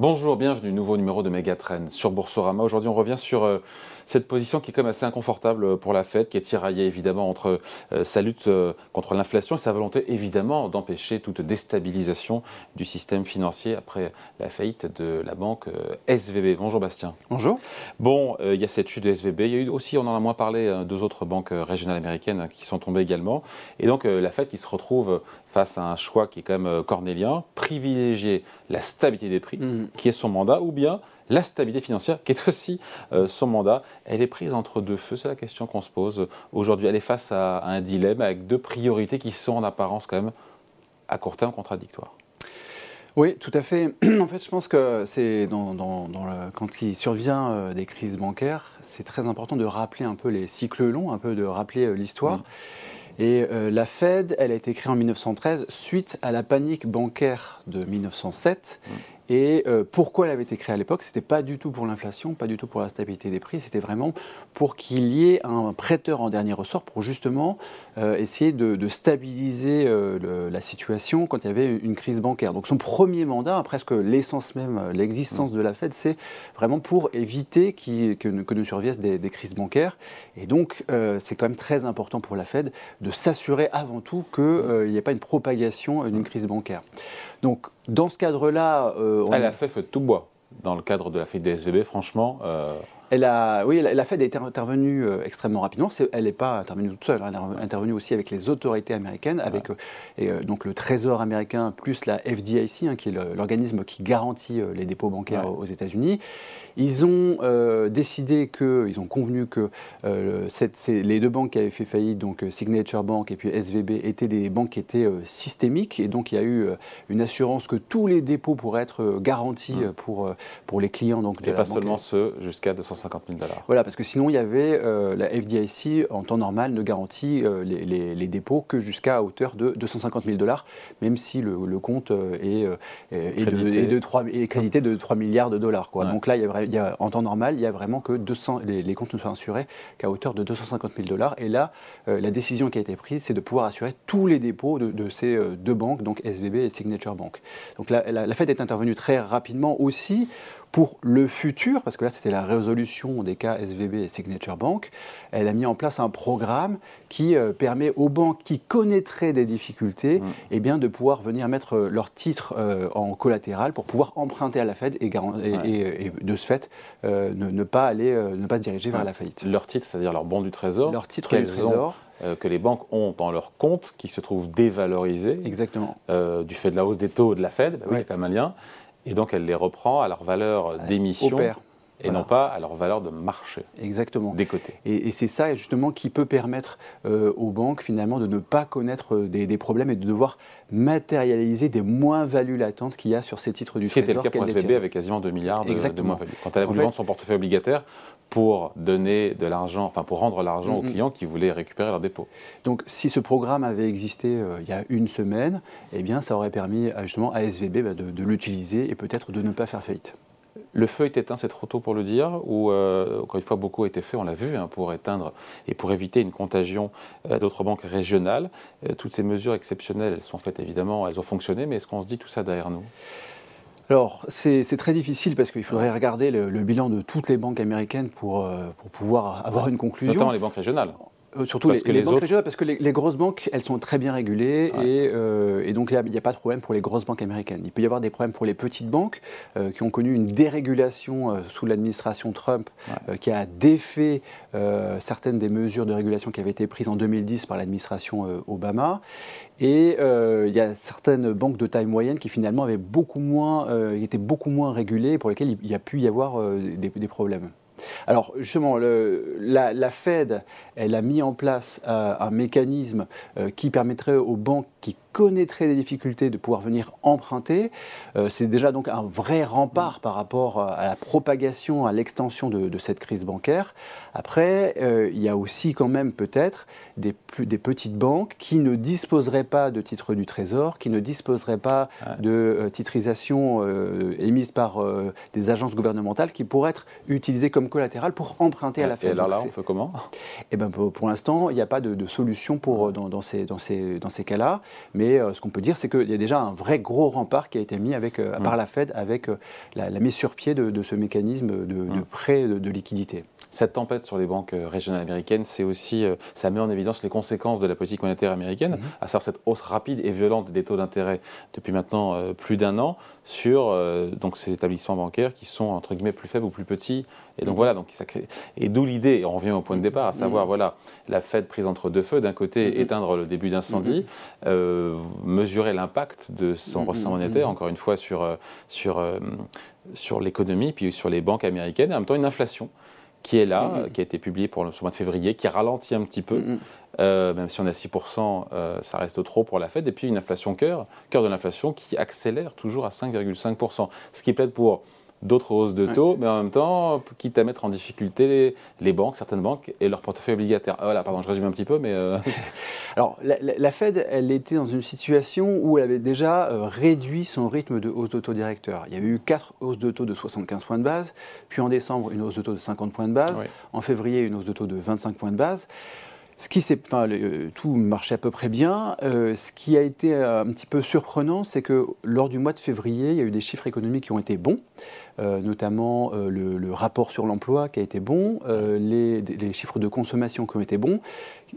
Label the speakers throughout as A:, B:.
A: Bonjour, bienvenue, nouveau numéro de Megatrend sur Boursorama. Aujourd'hui, on revient sur euh, cette position qui est quand même assez inconfortable euh, pour la Fed, qui est tiraillée évidemment entre euh, sa lutte contre l'inflation et sa volonté évidemment d'empêcher toute déstabilisation du système financier après la faillite de la banque SVB. Bonjour Bastien.
B: Bonjour.
A: Bon, il y a cette chute de SVB. Il y a eu aussi, on en a moins parlé, deux autres banques régionales américaines qui sont tombées également. Et donc la Fed qui se retrouve face à un choix qui est quand même cornélien, privilégier la stabilité des prix. Mmh qui est son mandat, ou bien la stabilité financière, qui est aussi euh, son mandat. Elle est prise entre deux feux, c'est la question qu'on se pose aujourd'hui. Elle est face à, un dilemme avec deux priorités qui sont en apparence quand même à court terme contradictoires.
B: Oui, tout à fait. En fait, je pense que c'est dans, quand il survient euh, des crises bancaires, c'est très important de rappeler un peu les cycles longs, un peu de rappeler euh, l'histoire. Et la Fed, elle a été créée en 1913 suite à la panique bancaire de 1907. Et euh, pourquoi elle avait été créée à l'époque? C'était pas du tout pour l'inflation, pas du tout pour la stabilité des prix, c'était vraiment pour qu'il y ait un prêteur en dernier ressort pour justement euh, essayer de, stabiliser euh, la situation quand il y avait une crise bancaire. Donc son premier mandat, presque l'essence même, l'existence de la Fed, c'est vraiment pour éviter que, que, ne surviennent des, des, crises bancaires. Et donc c'est quand même très important pour la Fed de s'assurer avant tout qu'il n'y ait pas une propagation d'une crise bancaire. Donc, dans ce cadre-là.
A: Euh, Elle a fait feu de tout bois dans le cadre de la fête des SVB, franchement.
B: Euh, elle a, oui, la Fed a été intervenue euh, extrêmement rapidement. elle n'est pas intervenue toute seule. Hein. Elle est intervenue aussi avec les autorités américaines, avec et, donc le Trésor américain plus la FDIC, hein, qui est l'organisme qui garantit les dépôts bancaires aux États-Unis. Ils ont euh, décidé que, ils ont convenu que euh, les deux banques qui avaient fait faillite, donc euh, Signature Bank et puis SVB, étaient des banques qui étaient systémiques. Et donc il y a eu une assurance que tous les dépôts pourraient être garantis pour, pour les clients. Donc,
A: et pas seulement ceux jusqu'à 250 000 dollars.
B: Voilà, parce que sinon il y avait la FDIC en temps normal ne garantit les, les, dépôts que jusqu'à hauteur de 250 000 dollars, même si le, le compte est, est, de, de 3, est crédité de 3 milliards de dollars. Quoi. Donc là, il y a en temps normal, il y a vraiment que 200, les, comptes ne sont assurés qu'à hauteur de 250 000 dollars. Et là, euh, la décision qui a été prise, c'est de pouvoir assurer tous les dépôts de, ces euh, deux banques, donc SVB et Signature Bank. Donc la, la, la Fed est intervenue très rapidement aussi pour le futur, parce que là c'était la résolution des cas SVB et Signature Bank, elle a mis en place un programme qui euh, permet aux banques qui connaîtraient des difficultés mm. eh bien, de pouvoir venir mettre euh, leurs titres euh, en collatéral pour pouvoir emprunter à la Fed et, et, de ce fait ne, pas aller, ne pas se diriger vers la faillite.
A: Leurs titres, c'est-à-dire leurs bons du Trésor
B: Leurs titres du Trésor.
A: que les banques ont dans leur compte qui se trouvent dévalorisés.
B: Exactement.
A: du fait de la hausse des taux de la Fed, bah oui, il y a quand même un lien. Et donc elle les reprend à leur valeur d'émission. Et non pas à leur valeur de marché.
B: Exactement.
A: Des côtés.
B: Et, c'est ça justement qui peut permettre euh, aux banques finalement de ne pas connaître euh, des, problèmes et de devoir matérialiser des moins-values latentes qu'il y a sur ces titres du
A: Trésor. Ce qui était le cas pour SVB avec quasiment 2 milliards de, de moins-values. Quand elle a voulu vendre son portefeuille obligataire pour donner de l'argent, enfin pour rendre l'argent aux clients qui voulaient récupérer leur dépôt.
B: Donc si ce programme avait existé euh, il y a une semaine, eh bien ça aurait permis justement à SVB bah, de, l'utiliser et peut-être de ne pas faire faillite.
A: Le feu est éteint, c'est trop tôt pour le dire, ou euh, encore une fois, beaucoup a été fait, on l'a vu, hein, pour éteindre et pour éviter une contagion euh, d'autres banques régionales. toutes ces mesures exceptionnelles, elles sont faites évidemment, elles ont fonctionné, mais est-ce qu'on se dit tout ça derrière nous?
B: Alors, c'est très difficile parce qu'il faudrait regarder le, bilan de toutes les banques américaines pour, euh, pour pouvoir avoir une conclusion.
A: Notamment les banques régionales.
B: Euh, surtout parce les, que les, banques régionales, parce que les, grosses banques, elles sont très bien régulées et, euh, et, donc il n'y a, pas de problème pour les grosses banques américaines. Il peut y avoir des problèmes pour les petites banques qui ont connu une dérégulation sous l'administration Trump qui a défait certaines des mesures de régulation qui avaient été prises en 2010 par l'administration Obama. Et il y a certaines banques de taille moyenne qui finalement avaient beaucoup moins, étaient beaucoup moins régulées pour lesquelles il y a pu y avoir des, des problèmes. Alors justement, la, Fed, elle a mis en place euh, un mécanisme euh, qui permettrait aux banques qui connaîtraient des difficultés de pouvoir venir emprunter. Euh, c'est déjà donc un vrai rempart par rapport à la propagation, à l'extension de, cette crise bancaire. Après, il y a aussi quand même peut-être des, des, petites banques qui ne disposeraient pas de titres du Trésor, qui ne disposeraient pas de titrisation émise par des agences gouvernementales qui pourraient être utilisées comme collatéral pour emprunter à la Fed.
A: Et alors là, on fait comment?
B: Eh ben, pour, l'instant, il n'y a pas de, solution pour, dans, ces, dans, ces, dans ces cas-là. Mais ce qu'on peut dire, c'est qu'il y a déjà un vrai gros rempart qui a été mis avec, mm. par la Fed avec la, mise sur pied de, ce mécanisme de, mm. prêt de, liquidité.
A: Cette tempête sur les banques régionales américaines, c'est aussi, ça met en évidence les conséquences de la politique monétaire américaine, mm-hmm. à savoir cette hausse rapide et violente des taux d'intérêt depuis maintenant plus d'un an sur donc ces établissements bancaires qui sont entre guillemets plus faibles ou plus petits. Et donc mm-hmm. voilà, donc ça crée. Et d'où l'idée, on revient au point de départ, à savoir voilà la Fed prise entre deux feux, d'un côté éteindre le début d'incendie, euh, mesurer l'impact de son ressent monétaire, encore une fois sur euh, sur euh, sur l'économie, puis sur les banques américaines, et en même temps une inflation qui est là, qui a été publiée pour le, mois de février, qui ralentit un petit peu, même si on est à 6%, ça reste trop pour la Fed, et puis une inflation cœur, cœur de l'inflation qui accélère toujours à 5,5%, ce qui plaide pour d'autres hausses de taux, mais en même temps, quitte à mettre en difficulté les, banques, certaines banques et leur portefeuille obligataire. Ah, voilà, pardon, je résume un petit peu, mais... Euh,
B: Alors, la, Fed, elle était dans une situation où elle avait déjà euh, réduit son rythme de hausse de taux directeur. Il y a eu quatre hausses de taux de 75 points de base, puis en décembre, une hausse de taux de 50 points de base, en février, une hausse de taux de 25 points de base. Ce qui enfin, tout marchait à peu près bien. Euh, ce qui a été un petit peu surprenant, c'est que lors du mois de février, il y a eu des chiffres économiques qui ont été bons. Euh, notamment euh, le, rapport sur l'emploi qui a été bon, euh, les, chiffres de consommation qui ont été bons.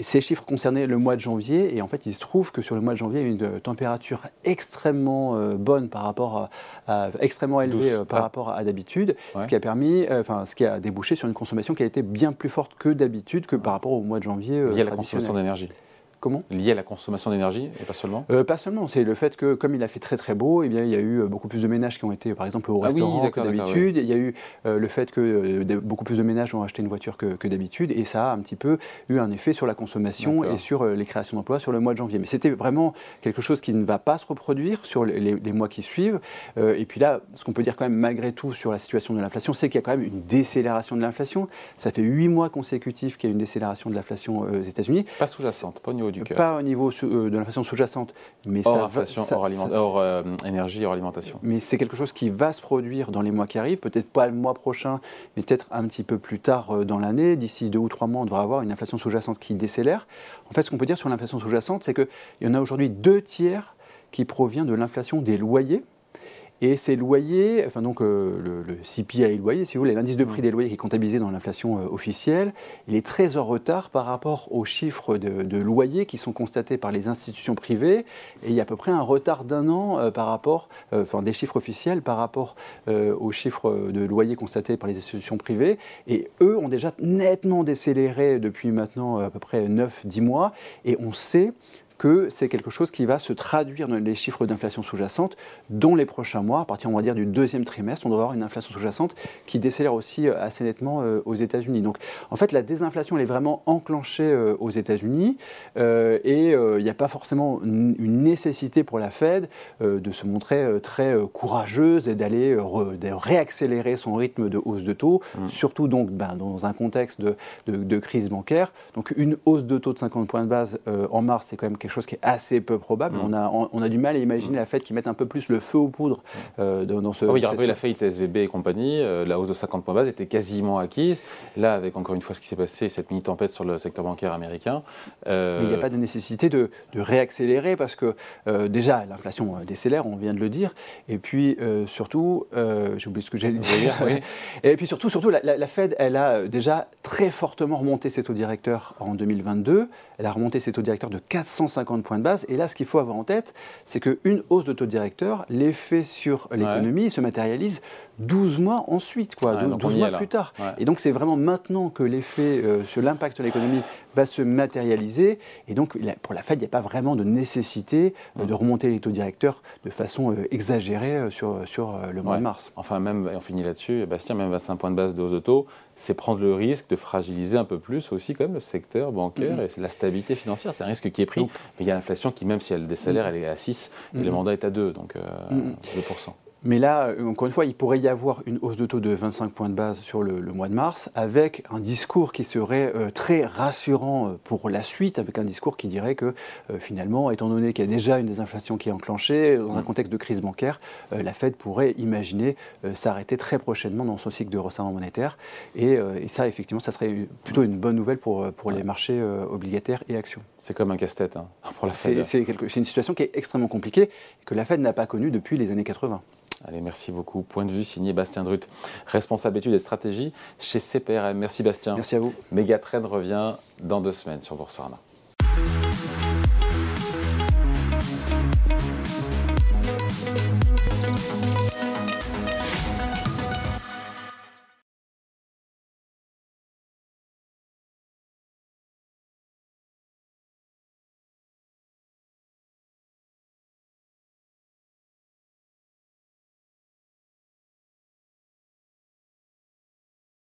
B: Ces chiffres concernaient le mois de janvier et en fait il se trouve que sur le mois de janvier il y a eu une température extrêmement bonne par rapport à, extrêmement élevée par rapport à, d'habitude, ce qui a permis, enfin ce qui a débouché sur une consommation qui a été bien plus forte que d'habitude que par rapport au mois de janvier.
A: Lié à la consommation d'énergie.
B: Comment?
A: Lié à la consommation d'énergie et pas seulement?
B: Euh, Pas seulement, c'est le fait que comme il a fait très très beau, eh bien, il y a eu euh, beaucoup plus de ménages qui ont été par exemple au ah restaurant que d'habitude. Il y a eu euh, le fait que beaucoup plus de ménages ont acheté une voiture que, d'habitude et ça a un petit peu eu un effet sur la consommation et sur les créations d'emplois sur le mois de janvier. Mais c'était vraiment quelque chose qui ne va pas se reproduire sur les, mois qui suivent. et puis là, ce qu'on peut dire quand même malgré tout sur la situation de l'inflation, c'est qu'il y a quand même une décélération de l'inflation. Ça fait huit mois consécutifs qu'il y a une décélération de l'inflation aux États-Unis.
A: Pas sous-jacente, pas au niveau
B: pas au niveau euh, de l'inflation sous-jacente,
A: mais hors, ça, inflation, hors, euh, énergie, hors alimentation.
B: Mais c'est quelque chose qui va se produire dans les mois qui arrivent, peut-être pas le mois prochain, mais peut-être un petit peu plus tard euh, dans l'année. D'ici deux ou trois mois, on devra avoir une inflation sous-jacente qui décélère. En fait, ce qu'on peut dire sur l'inflation sous-jacente, c'est qu'il y en a aujourd'hui deux tiers qui provient de l'inflation des loyers. Et ces loyers, enfin donc euh, le, CPI loyer, si vous voulez, l'indice de prix des loyers qui est comptabilisé dans l'inflation euh, officielle, il est très en retard par rapport aux chiffres de, loyers qui sont constatés par les institutions privées. Et il y a à peu près un retard d'un an euh, par rapport, enfin des chiffres officiels par rapport aux chiffres de loyers constatés par les institutions privées. Et eux ont déjà nettement décéléré depuis maintenant à peu près 9-10 mois. Et on sait que c'est quelque chose qui va se traduire dans les chiffres d'inflation sous-jacente dans les prochains mois. À partir, on va dire, du deuxième trimestre, on doit avoir une inflation sous-jacente qui décélère aussi euh, assez nettement euh, aux États-Unis. Donc, en fait, la désinflation, elle est vraiment enclenchée euh, aux États-Unis et il n'y a pas forcément une nécessité pour la Fed de se montrer très courageuse et d'aller réaccélérer son rythme de hausse de taux, mmh. surtout donc ben, dans un contexte de, de, crise bancaire. Donc, une hausse de taux de 50 points de base en mars, c'est quand même quelque chose qui est assez peu probable. Mm. On, a, on, a du mal à imaginer mm. la Fed qui mette un peu plus le feu aux poudres mm. euh, dans ce.
A: Ah oui, il y a eu la faillite SVB et compagnie, euh, la hausse de 50 points base était quasiment acquise. Là, avec encore une fois ce qui s'est passé, cette mini-tempête sur le secteur bancaire américain.
B: Euh, Mais il n'y a pas de nécessité de, de réaccélérer parce que déjà, l'inflation décélère, on vient de le dire. Et puis surtout, j'ai oublié ce que j'allais dire. Et puis surtout, surtout la, la, Fed, elle a déjà très fortement remonté ses taux directeurs en 2022. Elle a remonté ses taux directeurs de 450 50 points de base. Et là, ce qu'il faut avoir en tête, c'est qu'une hausse de taux directeur, l'effet sur l'économie se matérialise 12 mois ensuite, quoi, 12, mois plus tard. Et donc, c'est vraiment maintenant que l'effet euh, sur l'impact sur l'économie va se matérialiser. Et donc, pour la Fed, il n'y a pas vraiment de nécessité euh, de remonter les taux directeurs de façon euh, exagérée sur, sur le mois de mars.
A: Enfin, même, on finit là-dessus, Bastien, même 25 points de base de hausse de taux, c'est prendre le risque de fragiliser un peu plus aussi quand même le secteur bancaire mm-hmm. et la stabilité financière. C'est un risque qui est pris. mais il y a l'inflation qui, même si elle décélère, mm-hmm. elle est à 6 et le mandat est à 2, donc 2%.
B: Mais là, encore une fois, il pourrait y avoir une hausse de taux de 25 points de base sur le, mois de mars, avec un discours qui serait euh, très rassurant euh, pour la suite, avec un discours qui dirait que euh, finalement, étant donné qu'il y a déjà une désinflation qui est enclenchée, dans un contexte de crise bancaire, la Fed pourrait imaginer s'arrêter très prochainement dans son cycle de resserrement monétaire. Et, ça, effectivement, ça serait plutôt une bonne nouvelle pour, pour les marchés obligataires et actions.
A: C'est comme un casse-tête hein, pour la Fed.
B: C'est une situation qui est extrêmement compliquée, que la Fed n'a pas connue depuis les années 80.
A: Allez, merci beaucoup. Point de vue signé Bastien Drut, responsable études et stratégie chez CPRM. Merci Bastien.
B: Merci à vous.
A: Megatrend revient dans deux semaines sur Boursorama.